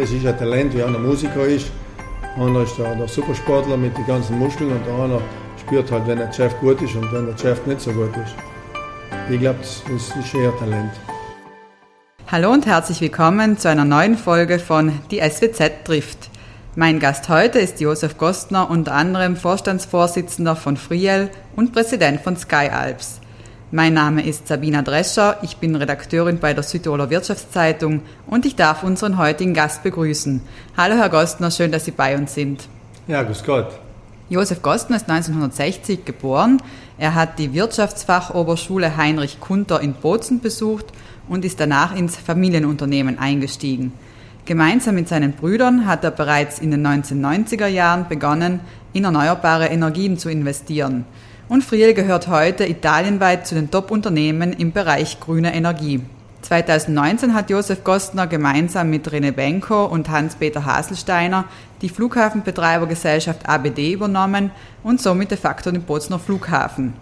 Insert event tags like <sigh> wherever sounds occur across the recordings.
das ist ein Talent, wie einer Musiker ist. Einer ist der, der Supersportler mit den ganzen Muskeln und der andere spürt halt, wenn der Chef gut ist und wenn der Chef nicht so gut ist. Ich glaube, das, ist eher Talent. Hallo und herzlich willkommen zu einer neuen Folge von Die SWZ trifft. Mein Gast heute ist Josef Gostner, unter anderem Vorstandsvorsitzender von Friel und Präsident von Sky Alps. Mein Name ist Sabina Drescher, ich bin Redakteurin bei der Südtiroler Wirtschaftszeitung und ich darf unseren heutigen Gast begrüßen. Hallo Herr Gostner, schön, dass Sie bei uns sind. Ja, grüß Gott. Josef Gostner ist 1960 geboren. Er hat die Wirtschaftsfachoberschule Heinrich Kunter in Bozen besucht und ist danach ins Familienunternehmen eingestiegen. Gemeinsam mit seinen Brüdern hat er bereits in den 1990er Jahren begonnen, in erneuerbare Energien zu investieren. Und Friel gehört heute italienweit zu den Top-Unternehmen im Bereich grüne Energie. 2019 hat Josef Gostner gemeinsam mit René Benko und Hans-Peter Haselsteiner die Flughafenbetreibergesellschaft ABD übernommen und somit de facto den Bozner Flughafen.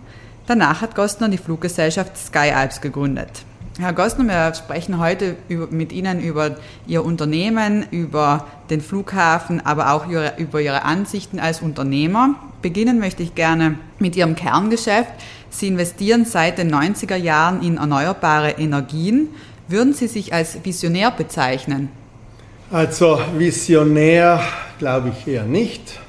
Danach hat Gostner die Fluggesellschaft Sky Alps gegründet. Herr Gostner, wir sprechen heute über, mit Ihnen über Ihr Unternehmen, über den Flughafen, aber auch über, über Ihre Ansichten als Unternehmer. Beginnen möchte ich gerne mit Ihrem Kerngeschäft. Sie investieren seit den 90er Jahren in erneuerbare Energien. Würden Sie sich als Visionär bezeichnen? Also Visionär glaube ich eher nicht.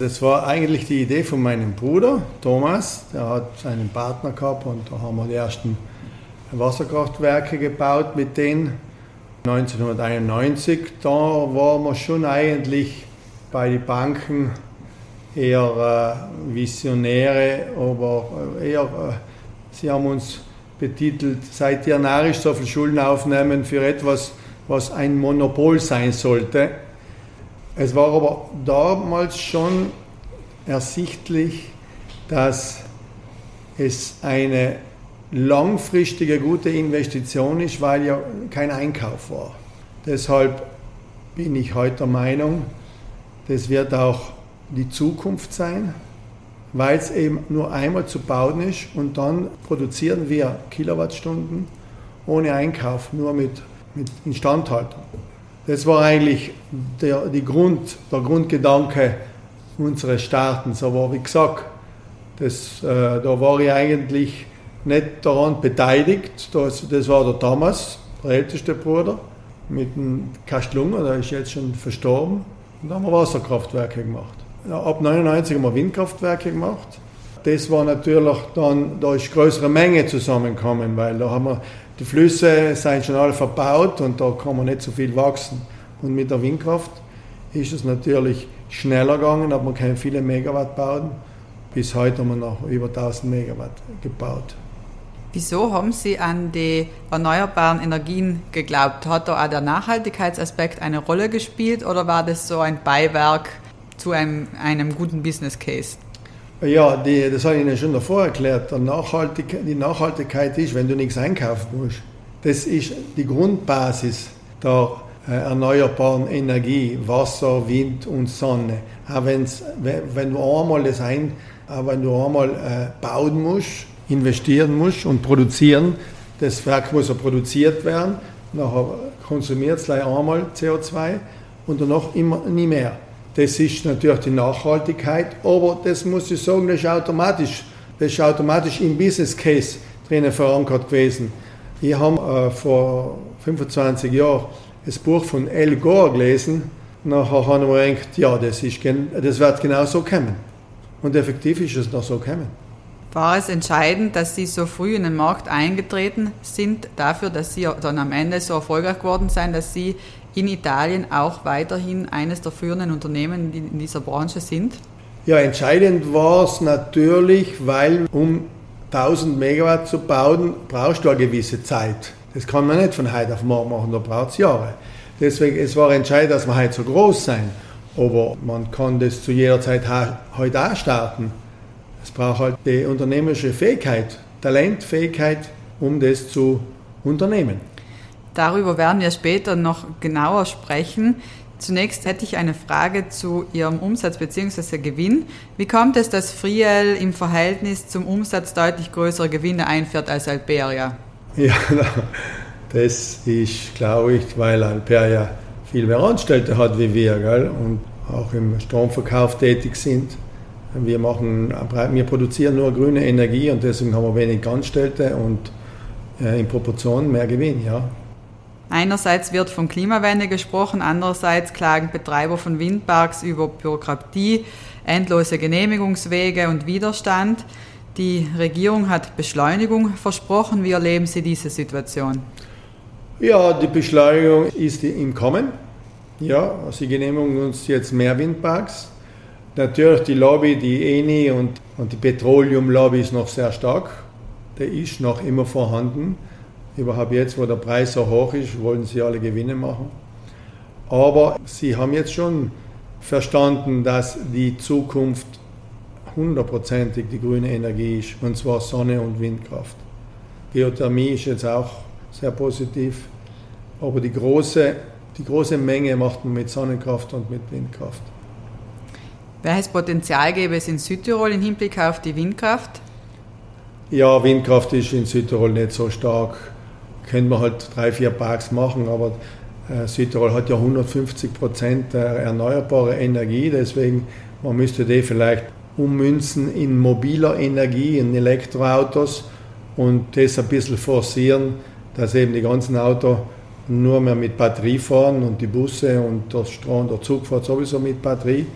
Das war eigentlich die Idee von meinem Bruder Thomas. Der hat einen Partner gehabt und da haben wir die ersten Wasserkraftwerke gebaut mit denen. 1991, da waren wir schon eigentlich bei den Banken eher äh, Visionäre, aber äh, eher, äh, sie haben uns betitelt, seid ihr narrisch, so viel Schulden aufnehmen für etwas, was ein Monopol sein sollte. Es war aber damals schon ersichtlich, dass es eine langfristige gute Investition ist, weil ja kein Einkauf war. Deshalb bin ich heute der Meinung, das wird auch die Zukunft sein, weil es eben nur einmal zu bauen ist und dann produzieren wir Kilowattstunden ohne Einkauf, nur mit, mit Instandhaltung. Das war eigentlich der, die Grund, der Grundgedanke unseres Startens. Aber wie gesagt, das, äh, da war ich eigentlich nicht daran beteiligt. Das, war der Thomas, der älteste Bruder, mit dem Kastlunger, der ist jetzt schon verstorben. Und da haben wir Wasserkraftwerke gemacht. Ab 99 haben wir Windkraftwerke gemacht. Das war natürlich dann, da ist größere Menge zusammengekommen, weil da haben wir, die Flüsse sind schon alle verbaut und da kann man nicht so viel wachsen. Und mit der Windkraft ist es natürlich schneller gegangen, aber man kann viele Megawatt bauen. Bis heute haben wir noch über 1000 Megawatt gebaut. Wieso haben Sie an die erneuerbaren Energien geglaubt? Hat da auch der Nachhaltigkeitsaspekt eine Rolle gespielt oder war das so ein Beiwerk zu einem, einem guten Business Case? Ja, die, das habe ich Ihnen schon davor erklärt. Nachhaltig, die Nachhaltigkeit ist, wenn du nichts einkaufen musst. Das ist die Grundbasis der äh, erneuerbaren Energie, Wasser, Wind und Sonne. Auch wenn's, wenn du einmal das ein, wenn du einmal äh, bauen musst, investieren muss und produzieren. Das Werk muss ja produziert werden, nachher konsumiert es einmal CO2 und danach immer nie mehr. Das ist natürlich die Nachhaltigkeit, aber das muss ich sagen, das ist automatisch, das ist automatisch im Business Case drinnen verankert gewesen. Ich habe äh, vor 25 Jahren das Buch von Al Gore gelesen. Nachher habe ich mir gedacht, ja, das, ist, das wird genau so kommen. Und effektiv ist es noch so gekommen war es entscheidend, dass Sie so früh in den Markt eingetreten sind, dafür, dass Sie dann am Ende so erfolgreich geworden sind, dass Sie in Italien auch weiterhin eines der führenden Unternehmen in dieser Branche sind? Ja, entscheidend war es natürlich, weil um 1000 Megawatt zu bauen, brauchst du eine gewisse Zeit. Das kann man nicht von heute auf morgen machen, da braucht es Jahre. Deswegen, es war entscheidend, dass wir heute so groß sein. Aber man kann das zu jeder Zeit heute auch starten. Braucht halt die unternehmerische Fähigkeit, Talentfähigkeit, um das zu unternehmen. Darüber werden wir später noch genauer sprechen. Zunächst hätte ich eine Frage zu Ihrem Umsatz bzw. Gewinn. Wie kommt es, dass Friel im Verhältnis zum Umsatz deutlich größere Gewinne einführt als Alperia? <laughs> Ja, das ist, glaube ich, weil Alperia viel mehr Angestellte hat wie wir gell? und auch im Stromverkauf tätig sind. Wir, machen, wir produzieren nur grüne Energie und deswegen haben wir wenig Angestellte und äh, in Proportion mehr Gewinn. Ja. Einerseits wird von Klimawende gesprochen, andererseits klagen Betreiber von Windparks über Bürokratie, endlose Genehmigungswege und Widerstand. Die Regierung hat Beschleunigung versprochen. Wie erleben Sie diese Situation? Ja, die Beschleunigung ist im Kommen. Ja, sie genehmigen uns jetzt mehr Windparks. Natürlich die Lobby, die ENI und, und die Petroleum-Lobby ist noch sehr stark. Der ist noch immer vorhanden. Überhaupt jetzt, wo der Preis so hoch ist, wollen sie alle Gewinne machen. Aber sie haben jetzt schon verstanden, dass die Zukunft hundertprozentig die grüne Energie ist, und zwar Sonne- und Windkraft. Geothermie ist jetzt auch sehr positiv, aber die große, die große Menge macht man mit Sonnenkraft und mit Windkraft. Welches Potenzial gäbe es in Südtirol im Hinblick auf die Windkraft? Ja, Windkraft ist in Südtirol nicht so stark. Können wir halt drei, vier Parks machen, aber äh, Südtirol hat ja 150 Prozent erneuerbare Energie, deswegen man müsste die vielleicht ummünzen in mobiler Energie, in Elektroautos und das ein bisschen forcieren, dass eben die ganzen Autos nur mehr mit Batterie fahren und die Busse und der Strom, der Zug fährt sowieso mit Batterie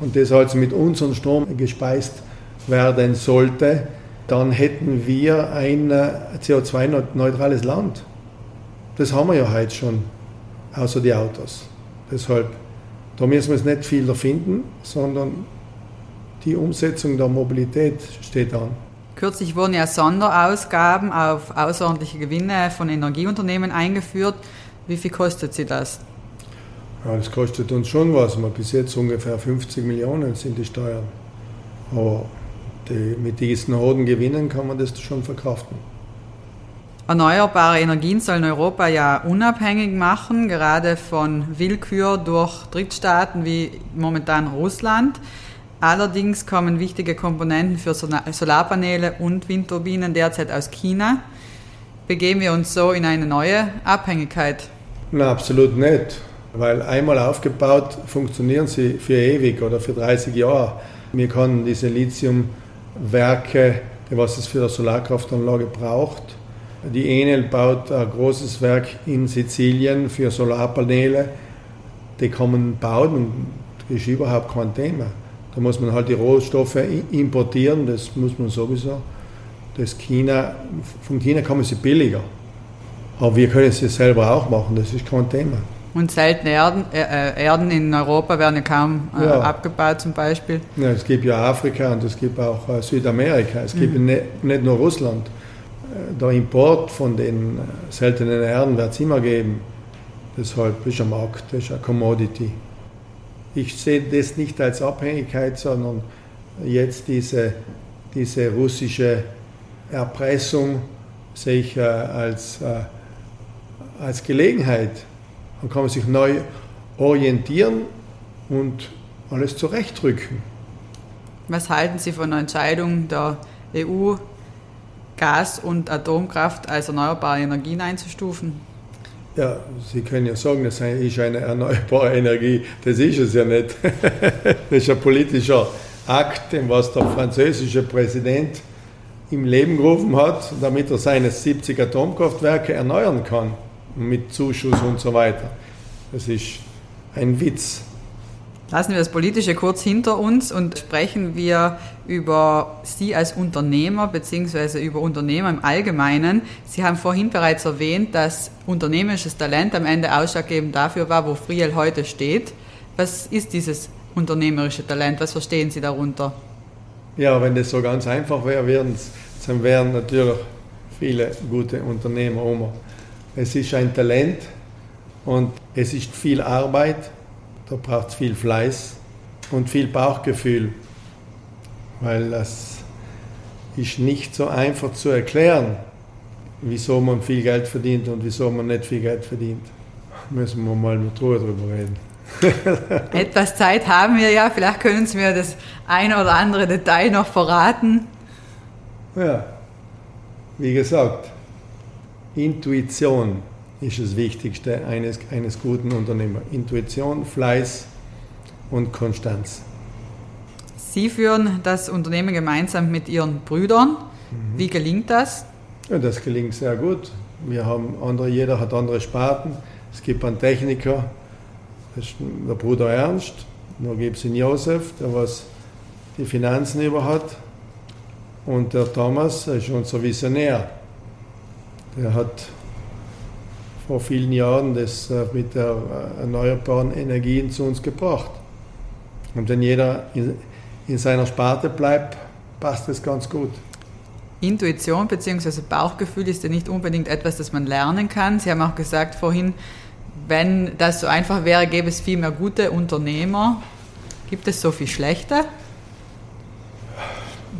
und das also mit unserem Strom gespeist werden sollte, dann hätten wir ein äh, CO2-neutrales Land. Das haben wir ja heute schon, außer die Autos. Deshalb, da müssen wir es nicht viel erfinden, sondern die Umsetzung der Mobilität steht an. Kürzlich wurden ja Sonderausgaben auf außerordentliche Gewinne von Energieunternehmen eingeführt. Wie viel kostet sie das? Ja, das kostet uns schon was. Bis jetzt ungefähr 50 Millionen sind die Steuern. Aber die, mit diesen hohen Gewinnen kann man das schon verkraften. Erneuerbare Energien sollen Europa ja unabhängig machen, gerade von Willkür durch Drittstaaten wie momentan Russland. Allerdings kommen wichtige Komponenten für Solarpaneele und Windturbinen derzeit aus China. Begeben wir uns so in eine neue Abhängigkeit? Na, absolut nicht. Weil einmal aufgebaut funktionieren sie für ewig oder für 30 Jahre. Wir können diese Lithiumwerke, was es für eine Solarkraftanlage braucht, die Enel baut ein großes Werk in Sizilien für Solarpaneele. Die kann man bauen und das ist überhaupt kein Thema. Da muss man halt die Rohstoffe importieren, das muss man sowieso. Das China, von China kommen sie billiger. Aber wir können es selber auch machen, das ist kein Thema. Und seltene Erden, äh, äh, Erden in Europa werden ja kaum äh, ja. abgebaut zum Beispiel. Ja, es gibt ja Afrika und es gibt auch äh, Südamerika. Es mhm. gibt nicht, nicht nur Russland. Äh, der Import von den äh, seltenen Erden wird es immer geben. Deshalb ist ein Markt, das ist eine Commodity ich sehe das nicht als Abhängigkeit, sondern jetzt diese, diese russische Erpressung sehe ich als, als Gelegenheit. Dann kann man sich neu orientieren und alles zurechtrücken. Was halten Sie von der Entscheidung der EU, Gas- und Atomkraft als erneuerbare Energien einzustufen? Ja, Sie können ja sagen, das ist eine erneuerbare Energie. Das ist es ja nicht. <laughs> Das ist ein politischer Akt, was der französische Präsident im Leben gerufen hat, damit er seine 70 Atomkraftwerke erneuern kann, mit Zuschuss und so weiter. Das ist ein Witz. Lassen wir das Politische kurz hinter uns und sprechen wir über Sie als Unternehmer bzw. über Unternehmer im Allgemeinen. Sie haben vorhin bereits erwähnt, dass unternehmerisches Talent am Ende ausschlaggebend dafür war, wo Friel heute steht. Was ist dieses unternehmerische Talent? Was verstehen Sie darunter? Ja, wenn das so ganz einfach wäre, dann wären natürlich viele gute Unternehmer um. Es ist ein Talent und es ist viel Arbeit da braucht es viel Fleiß und viel Bauchgefühl, weil das ist nicht so einfach zu erklären, wieso man viel Geld verdient und wieso man nicht viel Geld verdient. Müssen wir mal mit Ruhe drüber reden. <laughs> Etwas Zeit haben wir ja, vielleicht können Sie mir das eine oder andere Detail noch verraten. Ja, wie gesagt, Intuition ist das Wichtigste eines, eines guten Unternehmers. Intuition, Fleiß und Konstanz. Sie führen das Unternehmen gemeinsam mit Ihren Brüdern. Mhm. Wie gelingt das? Ja, das gelingt sehr gut. Wir haben andere, jeder hat andere Sparten. Es gibt einen Techniker, das ist der Bruder Ernst. Dann gibt es den Josef, der was die Finanzen über hat. Und der Thomas ist unser Visionär. Der hat vor vielen Jahren das äh, mit der äh, erneuerbaren Energien zu uns gebracht. Und wenn jeder in, in seiner Sparte bleibt, passt es ganz gut. Intuition bzw. Bauchgefühl ist ja nicht unbedingt etwas, das man lernen kann. Sie haben auch gesagt vorhin, wenn das so einfach wäre, gäbe es viel mehr gute Unternehmer. Gibt es so viel schlechte?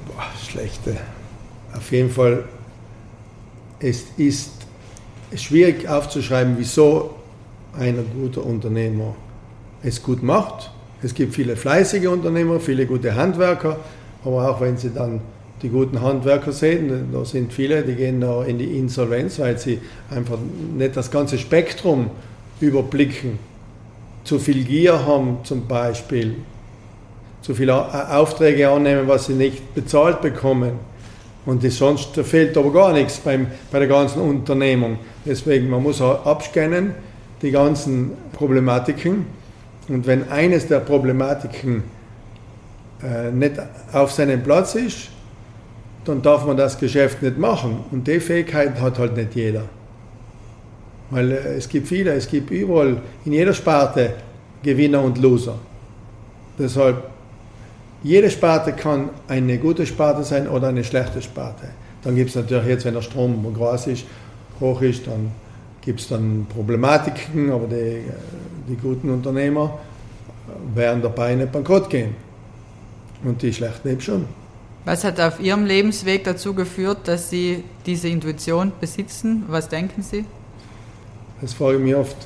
Boah, schlechte. Auf jeden Fall, es ist schwierig aufzuschreiben, wieso ein guter Unternehmer es gut macht. Es gibt viele fleißige Unternehmer, viele gute Handwerker, aber auch wenn sie dann die guten Handwerker sehen, da sind viele, die gehen da in die Insolvenz, weil sie einfach nicht das ganze Spektrum überblicken. Zu viel Gier haben zum Beispiel, zu viele Aufträge annehmen, was sie nicht bezahlt bekommen. Und sonst fehlt aber gar nichts beim, bei der ganzen Unternehmung. Deswegen, man muss abscannen, die ganzen Problematiken. Und wenn eines der Problematiken äh, nicht auf seinem Platz ist, dann darf man das Geschäft nicht machen. Und die Fähigkeit hat halt nicht jeder. Weil äh, es gibt viele, es gibt überall, in jeder Sparte Gewinner und Loser. Deshalb, jede Sparte kann eine gute Sparte sein oder eine schlechte Sparte. Dann gibt es natürlich jetzt, wenn der Strom groß ist, hoch ist, dann gibt es dann Problematiken, aber die, die guten Unternehmer werden dabei nicht bankrott gehen. Und die schlechten eben schon. Was hat auf Ihrem Lebensweg dazu geführt, dass Sie diese Intuition besitzen? Was denken Sie? Das frage ich mich oft.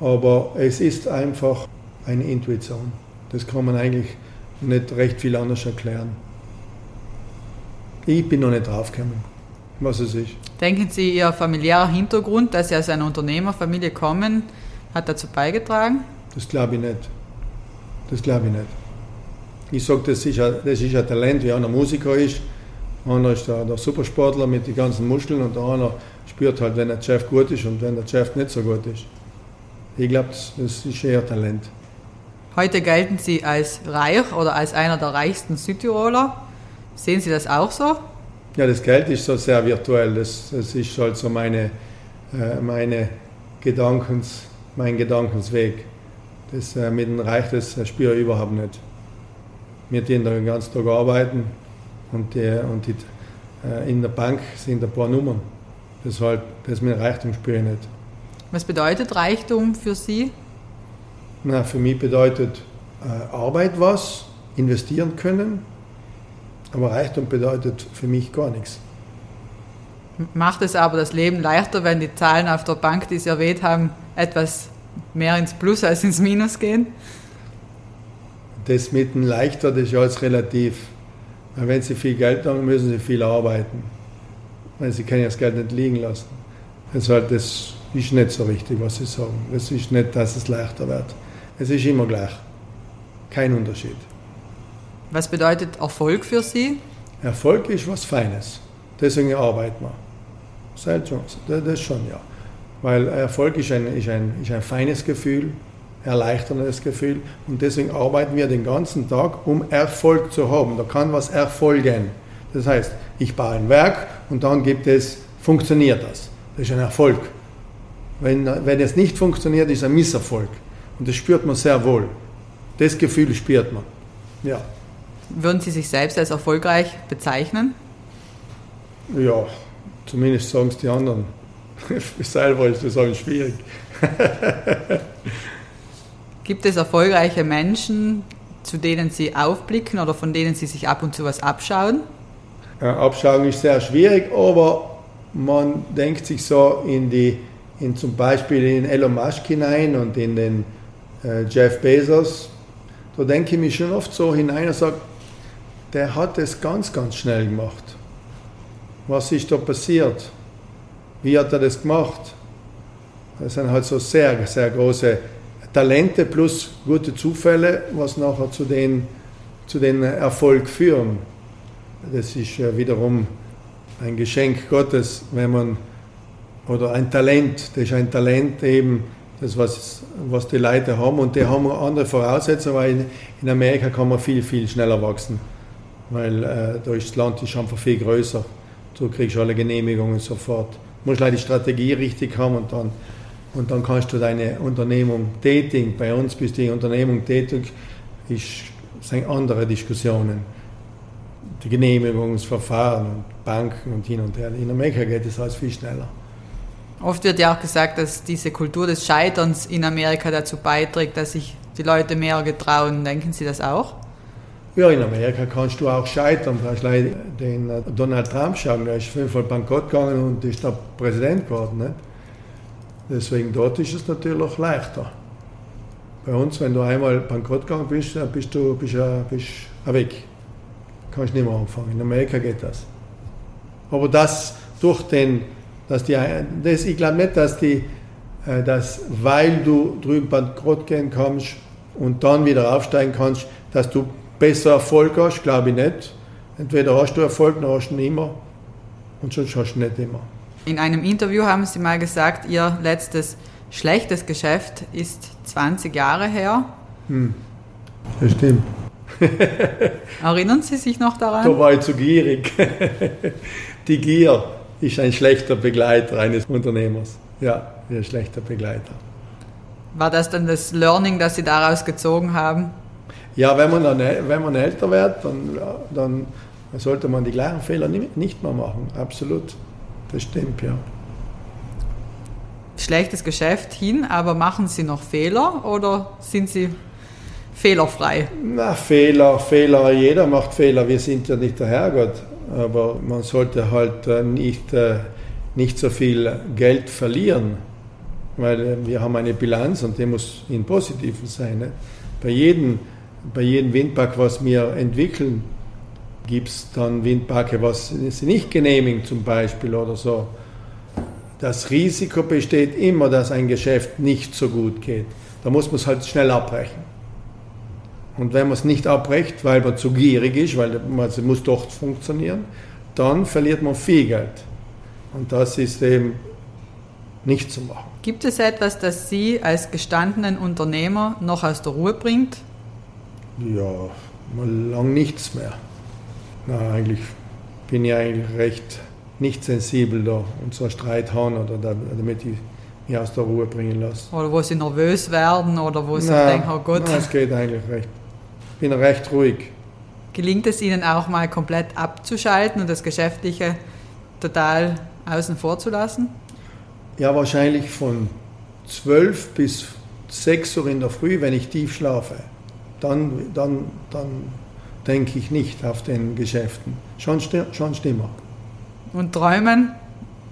Aber es ist einfach eine Intuition. Das kann man eigentlich nicht recht viel anders erklären. Ich bin noch nicht draufgekommen, was es ist. Denken Sie, Ihr familiärer Hintergrund, dass Sie aus einer Unternehmerfamilie kommen, hat dazu beigetragen? Das glaube ich nicht. Das glaube ich nicht. Ich sage, das, ist ein, das ist ein Talent, wie einer Musiker ist. Einer ist der, der Supersportler mit den ganzen Muscheln und der andere spürt halt, wenn der Chef gut ist und wenn der Chef nicht so gut ist. Ich glaube, das, das ist eher Talent. Heute gelten Sie als reich oder als einer der reichsten Südtiroler. Sehen Sie das auch so? Ja, das Geld ist so sehr virtuell. Das, das ist halt so meine, äh, meine Gedankens, mein Gedankensweg. Das äh, mit dem Reich, das spüre ich überhaupt nicht wir den den ganzen Tag arbeiten und, die, und die, äh, in der Bank sind ein paar Nummern. Deshalb, das mit Reichtum spüre ich nicht. Was bedeutet Reichtum für Sie? Na, für mich bedeutet äh, Arbeit was, investieren können, aber Reichtum bedeutet für mich gar nichts. Macht es aber das Leben leichter, wenn die Zahlen auf der Bank, die Sie erwähnt haben, etwas mehr ins Plus als ins Minus gehen? das mit dem leichter, das ist alles relativ. Wenn Sie viel Geld haben, müssen Sie viel arbeiten. Weil Sie können das Geld nicht liegen lassen. Deshalb, das ist nicht so richtig, was Sie sagen. Das ist nicht, dass es leichter wird. Es ist immer gleich. Kein Unterschied. Was bedeutet Erfolg für Sie? Erfolg ist was Feines. Deswegen arbeiten wir. Das schon, ja. Weil Erfolg ist ein, ist ein, ist ein feines Gefühl, erleichterndes Gefühl. Und deswegen arbeiten wir den ganzen Tag, um Erfolg zu haben. Da kann was erfolgen. Das heißt, ich baue ein Werk und dann gibt es, funktioniert das. Das ist ein Erfolg. Wenn, wenn es nicht funktioniert, ist ein Misserfolg. Und das spürt man sehr wohl. Das Gefühl spürt man. Ja. Würden Sie sich selbst als erfolgreich bezeichnen? Ja, zumindest sagen es die anderen. <laughs> selber ist das auch schwierig. <laughs> Gibt es erfolgreiche Menschen, zu denen Sie aufblicken oder von denen Sie sich ab und zu was abschauen? Ja, abschauen ist sehr schwierig, aber man denkt sich so in die, in zum Beispiel in Elon Musk hinein und in den äh, Jeff Bezos. Da denke ich mich schon oft so hinein und sage, der hat es ganz, ganz schnell gemacht. Was ist da passiert? Wie hat er das gemacht? Das sind halt so sehr, sehr große Talente plus gute Zufälle, was nachher zu den, zu den Erfolg führen. Das ist wiederum ein Geschenk Gottes, wenn man, oder ein Talent, das ist ein Talent eben, das was, was die Leute haben und die haben andere Voraussetzungen, weil in Amerika kann man viel, viel schneller wachsen, weil äh, da ist das Land ist einfach viel größer. Du kriegst alle Genehmigungen sofort. Du musst leider die Strategie richtig haben und dann, und dann kannst du deine Unternehmung tätigen. Bei uns bis die Unternehmung tätig ist, sind andere Diskussionen. Die Genehmigungsverfahren und Banken und hin und her. In Amerika geht es alles viel schneller. Oft wird ja auch gesagt, dass diese Kultur des Scheiterns in Amerika dazu beiträgt, dass sich die Leute mehr getrauen. Denken Sie das auch? Ja, in Amerika kannst du auch scheitern. Du hast den äh, Donald Trump schauen, der ist fünfmal bankrott gegangen und ist da Präsident geworden. Nicht? Deswegen dort ist es natürlich leichter. Bei uns, wenn du einmal bankrott gegangen bist, dann bist du bist, bist weg. Kannst nicht mehr anfangen. In Amerika geht das. Aber das durch den dass die, das, ich glaube nicht, dass die, äh, dass weil du drüben bankrott gehen kannst und dann wieder aufsteigen kannst, dass du besser Erfolg hast, glaube ich nicht. Entweder hast du Erfolg, dann hast du ihn immer und sonst hast du nicht immer. In einem Interview haben Sie mal gesagt, Ihr letztes schlechtes Geschäft ist 20 Jahre her. Hm. Das stimmt. <laughs> Erinnern Sie sich noch daran? Da war ich zu gierig. <laughs> Die Gier ist ein schlechter Begleiter eines Unternehmers. Ja, ein schlechter Begleiter. War das dann das Learning, das Sie daraus gezogen haben? Ja, wenn man, dann, wenn man älter wird, dann, dann sollte man die gleichen Fehler nicht mehr machen. Absolut. Das stimmt, ja. Schlechtes Geschäft hin, aber machen Sie noch Fehler oder sind Sie fehlerfrei? Na, Fehler, Fehler, jeder macht Fehler. Wir sind ja nicht der Herrgott aber man sollte halt äh, nicht, äh, nicht so viel Geld verlieren, weil äh, wir haben eine Bilanz und die muss in positiven sein. Ne? Bei jedem, bei jedem Windpark, was wir entwickeln, gibt es dann Windparke, was sie nicht genehmigen zum Beispiel oder so. Das Risiko besteht immer, dass ein Geschäft nicht so gut geht. Da muss man es halt schnell abbrechen. Und wenn man es nicht abbrecht, weil man zu gierig ist, weil es muss doch funktionieren, dann verliert man viel Geld. Und das ist eben nicht zu machen. Gibt es etwas, das Sie als gestandenen Unternehmer noch aus der Ruhe bringt? Ja, mal lang nichts mehr. Na, eigentlich bin ich eigentlich recht nicht sensibel da und so Streit haben oder da, damit ich mich aus der Ruhe bringen lasse. Oder wo Sie nervös werden oder wo Sie na, denken, oh Gott. Nein, es geht eigentlich recht bin recht ruhig. Gelingt es Ihnen auch mal komplett abzuschalten und das Geschäftliche total außen vor zu lassen? Ja, wahrscheinlich von 12 bis 6 Uhr in der Früh, wenn ich tief schlafe. Dann, dann, dann denke ich nicht auf den Geschäften. Schon, schon stimmer. Und träumen?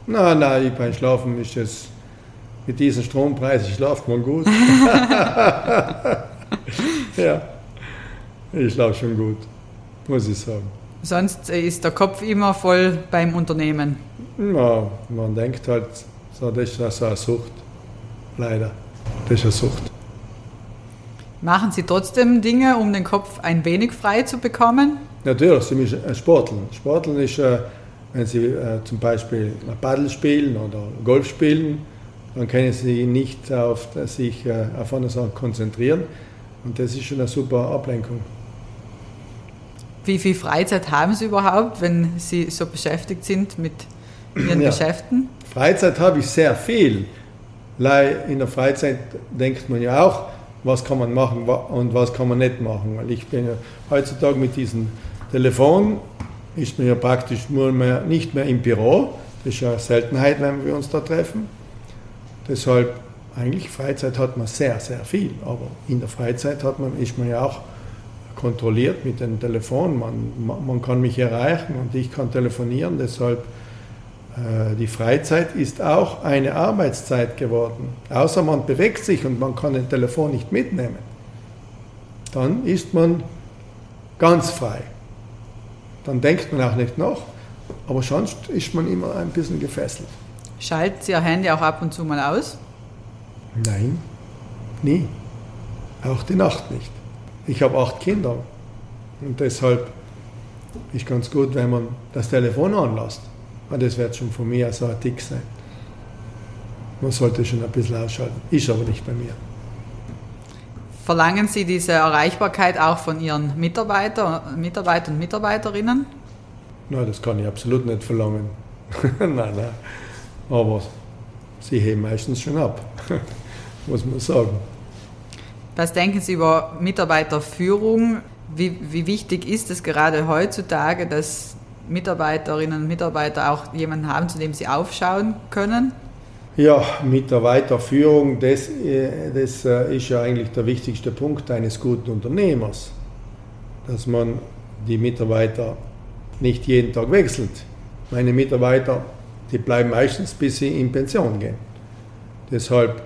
Nein, nein, beim Schlafen ist es mit diesen Strompreisen schlaft man gut. <laughs> <laughs> ja. Ich schlafe schon gut, muss ich sagen. Sonst ist der Kopf immer voll beim Unternehmen. Ja, man denkt halt, so, das ist so eine Sucht. Leider. Das ist eine Sucht. Machen Sie trotzdem Dinge, um den Kopf ein wenig frei zu bekommen? Natürlich, Sie müssen äh, sporteln. Sporteln ist, äh, wenn Sie äh, zum Beispiel Paddel spielen oder Golf spielen, dann können Sie nicht auf sich auf eine Sache konzentrieren. Und das ist schon eine super Ablenkung. Wie viel Freizeit haben Sie überhaupt, wenn Sie so beschäftigt sind mit Ihren ja. Geschäften? Freizeit habe ich sehr viel. In der Freizeit denkt man ja auch, was kann man machen und was kann man nicht machen. Weil ich bin ja heutzutage mit diesem Telefon, ist man ja praktisch nur mehr, nicht mehr im Büro. Das ist ja eine Seltenheit, wenn wir uns da treffen. Deshalb, eigentlich Freizeit hat man sehr, sehr viel. Aber in der Freizeit hat man, ist man ja auch kontrolliert mit dem Telefon. Man, man kann mich erreichen und ich kann telefonieren. Deshalb äh, die Freizeit ist auch eine Arbeitszeit geworden. Außer man bewegt sich und man kann den Telefon nicht mitnehmen. Dann ist man ganz frei. Dann denkt man auch nicht nach, aber sonst ist man immer ein bisschen gefesselt. Schaltet Sie Ihr Handy auch ab und zu mal aus? Nein, nie. Auch die Nacht nicht. Ich habe acht Kinder und deshalb ist ganz gut, wenn man das Telefon anlässt. Und das wird schon von mir so ein Tick sein. Man sollte schon ein bisschen ausschalten. Ist aber nicht bei mir. Verlangen Sie diese Erreichbarkeit auch von Ihren Mitarbeiter, Mitarbeitern und Mitarbeiterinnen? Nein, das kann ich absolut nicht verlangen. <laughs> nein, nein. Aber sie heben meistens schon ab, <laughs> muss man sagen. Was denken Sie über Mitarbeiterführung? Wie, wie wichtig ist es gerade heutzutage, dass Mitarbeiterinnen und Mitarbeiter auch jemanden haben, zu dem sie aufschauen können? Ja, Mitarbeiterführung, das, äh, das äh, ist ja eigentlich der wichtigste Punkt eines guten Unternehmers, dass man die Mitarbeiter nicht jeden Tag wechselt. Meine Mitarbeiter, die bleiben meistens, bis sie in Pension gehen. Deshalb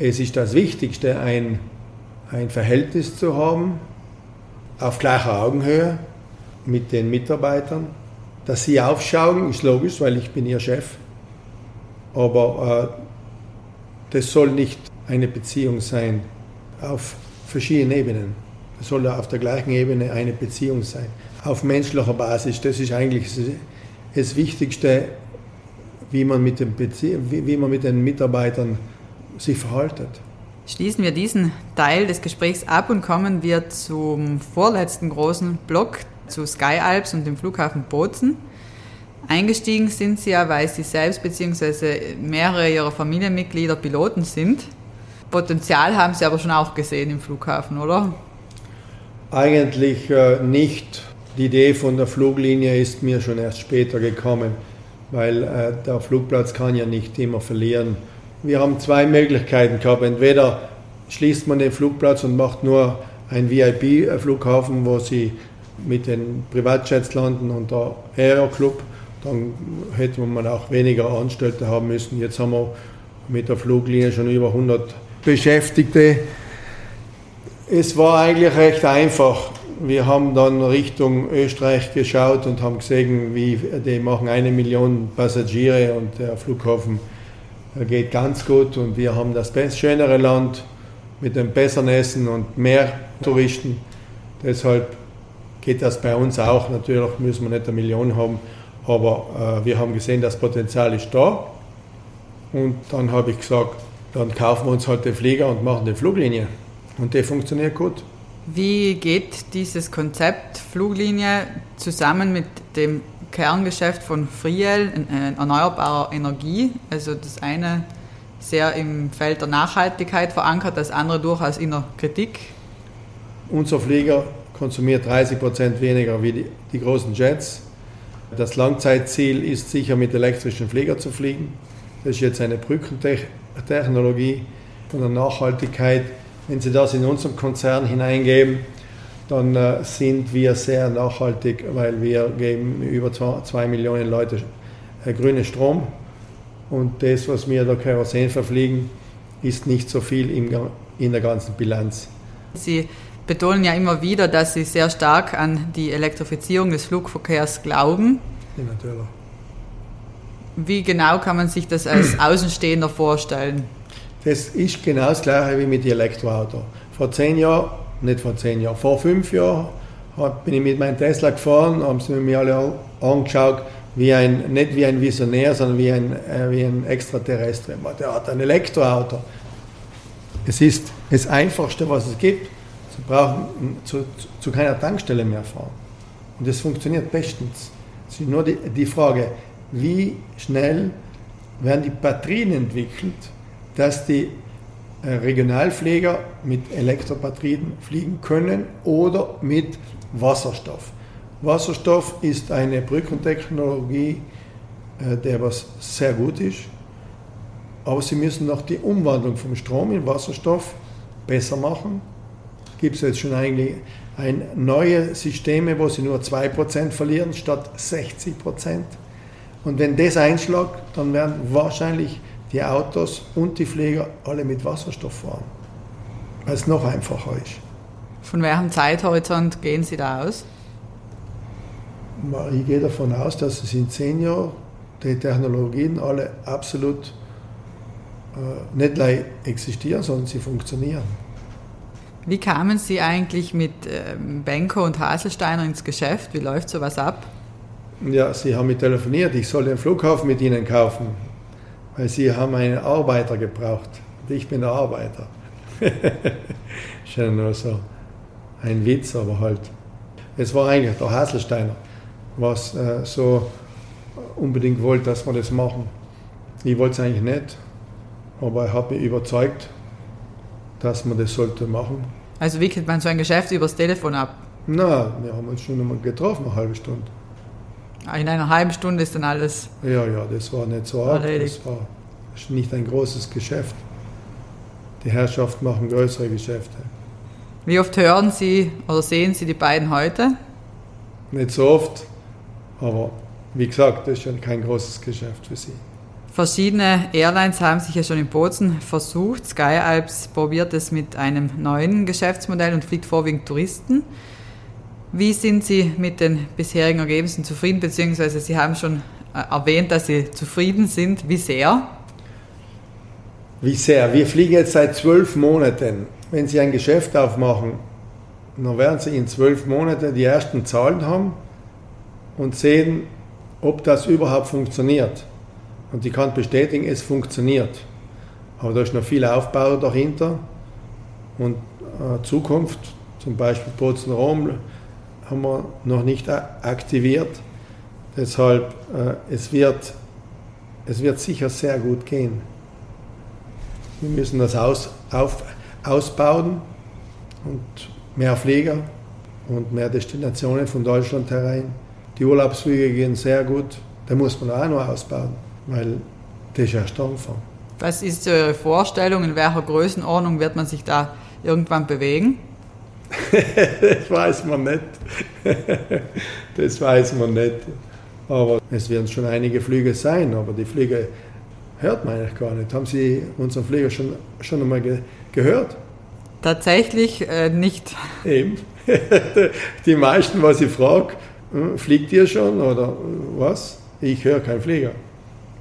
es ist das Wichtigste, ein, ein Verhältnis zu haben auf gleicher Augenhöhe mit den Mitarbeitern. Dass sie aufschauen, ist logisch, weil ich bin ihr Chef. Aber äh, das soll nicht eine Beziehung sein auf verschiedenen Ebenen. Es soll auf der gleichen Ebene eine Beziehung sein. Auf menschlicher Basis. Das ist eigentlich das Wichtigste, wie man mit den, Bezie wie man mit den Mitarbeitern sich verhaltet. Schließen wir diesen Teil des Gesprächs ab und kommen wir zum vorletzten großen Block, zu Sky Alps und dem Flughafen Bozen. Eingestiegen sind Sie ja, weil Sie selbst bzw. mehrere Ihrer Familienmitglieder Piloten sind. Potenzial haben Sie aber schon auch gesehen im Flughafen, oder? Eigentlich äh, nicht. Die Idee von der Fluglinie ist mir schon erst später gekommen, weil äh, der Flugplatz kann ja nicht immer verlieren wir haben zwei Möglichkeiten gehabt. Entweder schließt man den Flugplatz und macht nur einen VIP-Flughafen, wo sie mit den Privatjets landen und der Aero Club, dann hätte man auch weniger Angestellte haben müssen. Jetzt haben wir mit der Fluglinie schon über 100 Beschäftigte. Es war eigentlich recht einfach. Wir haben dann Richtung Österreich geschaut und haben gesehen, wie die machen eine Million Passagiere und der Flughafen geht ganz gut und wir haben das schönere Land mit dem besseren Essen und mehr Touristen. Deshalb geht das bei uns auch. Natürlich müssen wir nicht eine Million haben, aber äh, wir haben gesehen, das Potenzial ist da. Und dann habe ich gesagt, dann kaufen wir uns halt den Flieger und machen die Fluglinie. Und die funktioniert gut. Wie geht dieses Konzept Fluglinie zusammen mit dem Kerngeschäft von Friel, äh, erneuerbarer Energie. Also das eine sehr im Feld der Nachhaltigkeit verankert, das andere durchaus in der Kritik. Unser Flieger konsumiert 30 Prozent weniger wie die, die großen Jets. Das Langzeitziel ist sicher mit elektrischen Fliegern zu fliegen. Das ist jetzt eine Brückentechnologie von der Nachhaltigkeit. Wenn Sie das in unseren Konzern hineingeben, dann äh, sind wir sehr nachhaltig, weil wir geben über zwei, zwei Millionen Leute äh, grünen Strom und das, was wir da Kerosin verfliegen, ist nicht so viel im, in der ganzen Bilanz. Sie betonen ja immer wieder, dass Sie sehr stark an die Elektrifizierung des Flugverkehrs glauben. Ja, natürlich. Wie genau kann man sich das als <clears throat> Außenstehender vorstellen? Das ist genau das gleiche wie mit dem Elektroauto. Vor zehn Jahren nicht vor zehn Jahren. Vor fünf Jahren bin ich mit meinem Tesla gefahren, haben sie mir alle angeschaut, wie ein, nicht wie ein Visionär, sondern wie ein, äh, wie ein Extraterrestre. Der hat ein Elektroauto. Es ist das Einfachste, was es gibt. Sie brauchen zu, zu keiner Tankstelle mehr fahren. Und das funktioniert bestens. Es ist nur die, die Frage, wie schnell werden die Batterien entwickelt, dass die Regionalflieger mit Elektrobatterien fliegen können oder mit Wasserstoff. Wasserstoff ist eine Brückentechnologie, äh, der was sehr gut ist, aber sie müssen noch die Umwandlung vom Strom in Wasserstoff besser machen. Gibt es jetzt schon eigentlich ein neue Systeme, wo sie nur 2% verlieren statt 60%. Und wenn das einschlägt, dann werden wahrscheinlich die Autos und die Flieger alle mit Wasserstoff fahren, weil es noch einfacher ist. Von welchem Zeithorizont gehen Sie da aus? Ich gehe davon aus, dass es in zehn Jahren die Technologien alle absolut äh, nicht gleich existieren, sondern sie funktionieren. Wie kamen Sie eigentlich mit ähm, Benko und Haselsteiner ins Geschäft? Wie läuft sowas ab? Ja, sie haben mich telefoniert, ich soll den Flughafen mit ihnen kaufen, weil sie haben einen Arbeiter gebraucht. Und ich bin der Arbeiter. <laughs> Schon nur so ein Witz, aber halt. Es war eigentlich der Haselsteiner, was äh, so unbedingt wollte, dass wir das machen. Ich wollte es eigentlich nicht, aber er hat mich überzeugt, dass man das sollte machen. Also wickelt man so ein Geschäft übers Telefon ab? Na, wir haben uns schon einmal getroffen, eine halbe Stunde. In einer halben Stunde ist dann alles. Ja, ja, das war nicht so arg. Das war nicht ein großes Geschäft. Die Herrschaft machen größere Geschäfte. Wie oft hören Sie oder sehen Sie die beiden heute? Nicht so oft, aber wie gesagt, das ist schon kein großes Geschäft für Sie. Verschiedene Airlines haben sich ja schon in Bozen versucht. Sky Alps probiert es mit einem neuen Geschäftsmodell und fliegt vorwiegend Touristen. Wie sind Sie mit den bisherigen Ergebnissen zufrieden? Beziehungsweise Sie haben schon äh, erwähnt, dass Sie zufrieden sind. Wie sehr? Wie sehr? Wir fliegen jetzt seit zwölf Monaten. Wenn Sie ein Geschäft aufmachen, dann werden Sie in zwölf Monaten die ersten Zahlen haben und sehen, ob das überhaupt funktioniert. Und ich kann bestätigen, es funktioniert. Aber da ist noch viel Aufbau dahinter und äh, Zukunft, zum Beispiel Bozen Rom, haben wir noch nicht aktiviert. Deshalb, äh, es, wird, es wird sicher sehr gut gehen. Wir müssen das aus, auf, ausbauen und mehr Flieger und mehr Destinationen von Deutschland herein. Die Urlaubsflüge gehen sehr gut. Da muss man auch noch ausbauen, weil das ist erst der Anfang. Was ist Ihre Vorstellung, in welcher Größenordnung wird man sich da irgendwann bewegen? Das weiß man nicht. das weiß man nicht. Aber es werden schon einige Flüge sein, aber die Flüge hört man eigentlich gar nicht. Haben Sie unseren Flieger schon, schon einmal ge gehört? Tatsächlich äh, nicht. Eben. <laughs> die meisten, was ich frage, hm, fliegt ihr schon oder was? Ich höre keinen Flieger.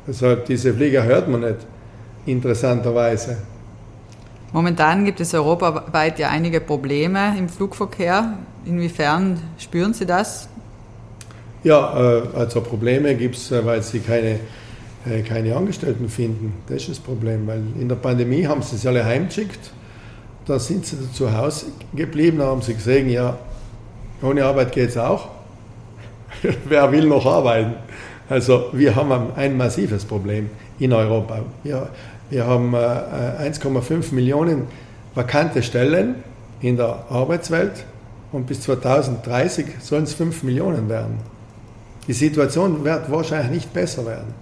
Deshalb, diese Flieger hört man nicht, interessanterweise. Momentan gibt es europaweit ja einige Probleme im Flugverkehr. Inwiefern spüren Sie das? Ja, äh, also Probleme gibt es, äh, weil Sie keine, äh, keine Angestellten finden. Das ist das Problem, weil in der Pandemie haben Sie sie alle heimgeschickt. Da sind sie zu Hause geblieben, da haben sie gesehen, ja, ohne Arbeit geht es auch. <laughs> Wer will noch arbeiten? Also wir haben ein massives Problem in Europa. Wir, wir haben 1,5 äh, Millionen vakante Stellen in der Arbeitswelt und bis 2030 sollen es 5 Millionen werden. Die Situation wird wahrscheinlich nicht besser werden.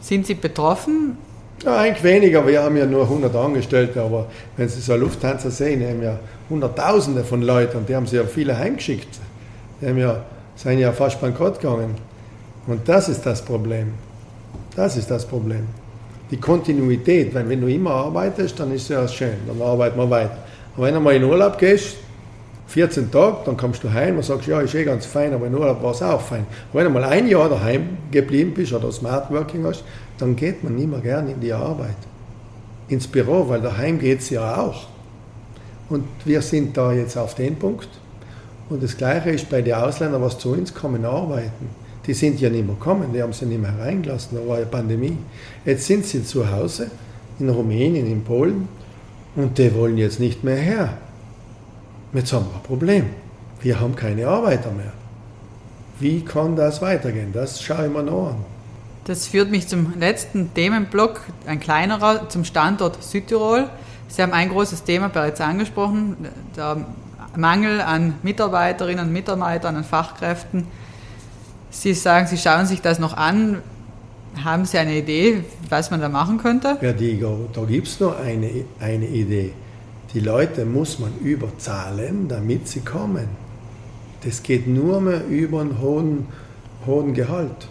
Sind Sie betroffen? Ja, eigentlich weniger. Wir haben ja nur 100 Angestellte, aber wenn Sie so Lufthansa sehen, die haben ja Hunderttausende von Leuten und die haben sie ja viele heimgeschickt. Die haben ja, sind ja fast bankrott gegangen. Und das ist das Problem. Das ist das Problem die Kontinuität, weil wenn du immer arbeitest, dann ist ja schön, dann arbeiten wir weiter. Aber wenn du mal in Urlaub gehst, 14 Tage, dann kommst du heim und sagst, ja, ist eh ganz fein, aber in Urlaub war es auch fein. Und wenn du mal ein Jahr daheim geblieben bist oder Smart Working hast, dann geht man nicht mehr gern in die Arbeit. Ins Büro, weil daheim geht es ja auch. Und wir sind da jetzt auf den Punkt. Und das Gleiche ist bei den Ausländern, was zu uns kommen, arbeiten. Die sind ja nicht mehr gekommen, die haben sie nicht mehr hereingelassen, da war ja Pandemie. Jetzt sind sie zu Hause, in Rumänien, in Polen, und die wollen jetzt nicht mehr her. Jetzt haben wir ein Problem. Wir haben keine Arbeiter mehr. Wie kann das weitergehen? Das schaue ich mir noch an. Das führt mich zum letzten Themenblock, ein kleinerer, zum Standort Südtirol. Sie haben ein großes Thema bereits angesprochen, der Mangel an Mitarbeiterinnen und Mitarbeitern, an Fachkräften. Sie sagen, Sie schauen sich das noch an. Haben Sie eine Idee, was man da machen könnte? Ja, Diego, da gibt es nur eine, eine Idee. Die Leute muss man überzahlen, damit sie kommen. Das geht nur mehr über einen hohen, hohen Gehalt.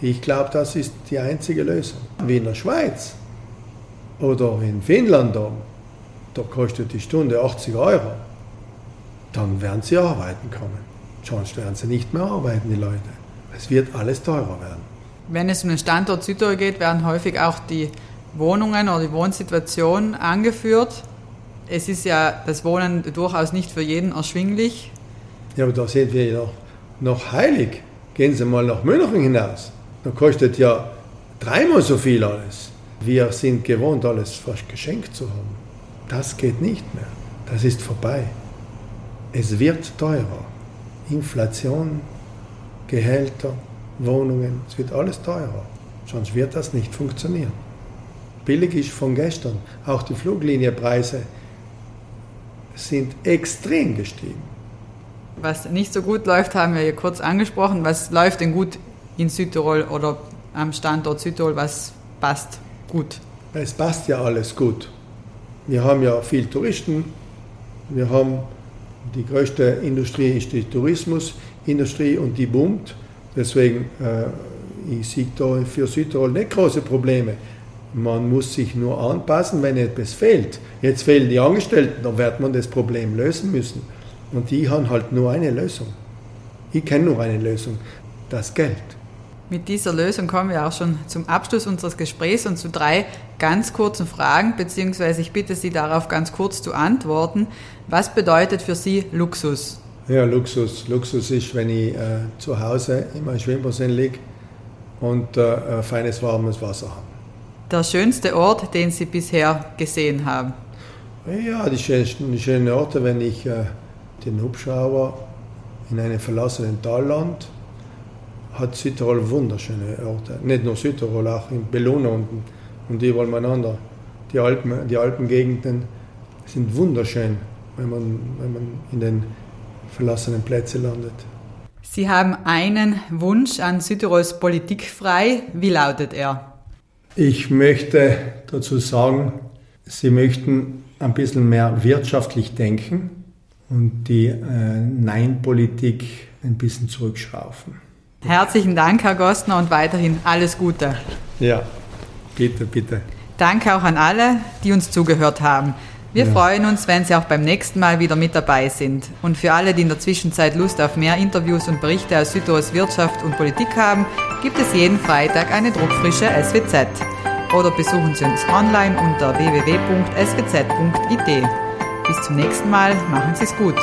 Ich glaube, das ist die einzige Lösung. Wie in der Schweiz oder in Finnland, da, da kostet die Stunde 80 Euro. Dann werden sie arbeiten kommen. Sonst werden sie nicht mehr arbeiten, die Leute. Es wird alles teurer werden. Wenn es um den Standort Südtirol geht, werden häufig auch die Wohnungen oder die Wohnsituation angeführt. Es ist ja das Wohnen durchaus nicht für jeden erschwinglich. Ja, aber da sind wir noch, noch heilig. Gehen Sie mal nach München hinaus. Da kostet ja dreimal so viel alles. Wir sind gewohnt, alles fast geschenkt zu haben. Das geht nicht mehr. Das ist vorbei. Es wird teurer. Inflation, Gehälter, Wohnungen, es wird alles teurer. Sonst wird das nicht funktionieren. Billig ist von gestern. Auch die Fluglinienpreise sind extrem gestiegen. Was nicht so gut läuft, haben wir hier kurz angesprochen. Was läuft denn gut in Südtirol oder am Standort Südtirol? Was passt gut? Es passt ja alles gut. Wir haben ja viel Touristen. Wir haben die größte Industrie ist die Tourismusindustrie und die boomt. Deswegen äh, ich sehe da für Südtirol nicht große Probleme. Man muss sich nur anpassen, wenn etwas fehlt. Jetzt fehlen die Angestellten, dann wird man das Problem lösen müssen. Und die haben halt nur eine Lösung. Ich kenne nur eine Lösung, das Geld. Mit dieser Lösung kommen wir auch schon zum Abschluss unseres Gesprächs und zu drei ganz kurzen Fragen, beziehungsweise ich bitte Sie darauf ganz kurz zu antworten. Was bedeutet für Sie Luxus? Ja, Luxus. Luxus ist, wenn ich äh, zu Hause in meinem Schwimmbassin liege und äh, feines, warmes Wasser habe. Der schönste Ort, den Sie bisher gesehen haben? Ja, die schönsten die schönen Orte, wenn ich äh, den Hubschrauber in einem verlassenen Talland hat Südtirol wunderschöne Orte. Nicht nur Südtirol, auch in Belluna und, und überall miteinander. Die, Alpen, die Alpengegenden sind wunderschön, wenn man, wenn man in den verlassenen Plätzen landet. Sie haben einen Wunsch an Südtirols Politik frei. Wie lautet er? Ich möchte dazu sagen, Sie möchten ein bisschen mehr wirtschaftlich denken und die äh, Nein-Politik ein bisschen zurückschrauben. Herzlichen Dank, Herr Gostner, und weiterhin alles Gute. Ja, bitte, bitte. Danke auch an alle, die uns zugehört haben. Wir ja. freuen uns, wenn Sie auch beim nächsten Mal wieder mit dabei sind. Und für alle, die in der Zwischenzeit Lust auf mehr Interviews und Berichte aus Südtirols Wirtschaft und Politik haben, gibt es jeden Freitag eine druckfrische SWZ. Oder besuchen Sie uns online unter www.swz.it. Bis zum nächsten Mal, machen Sie es gut.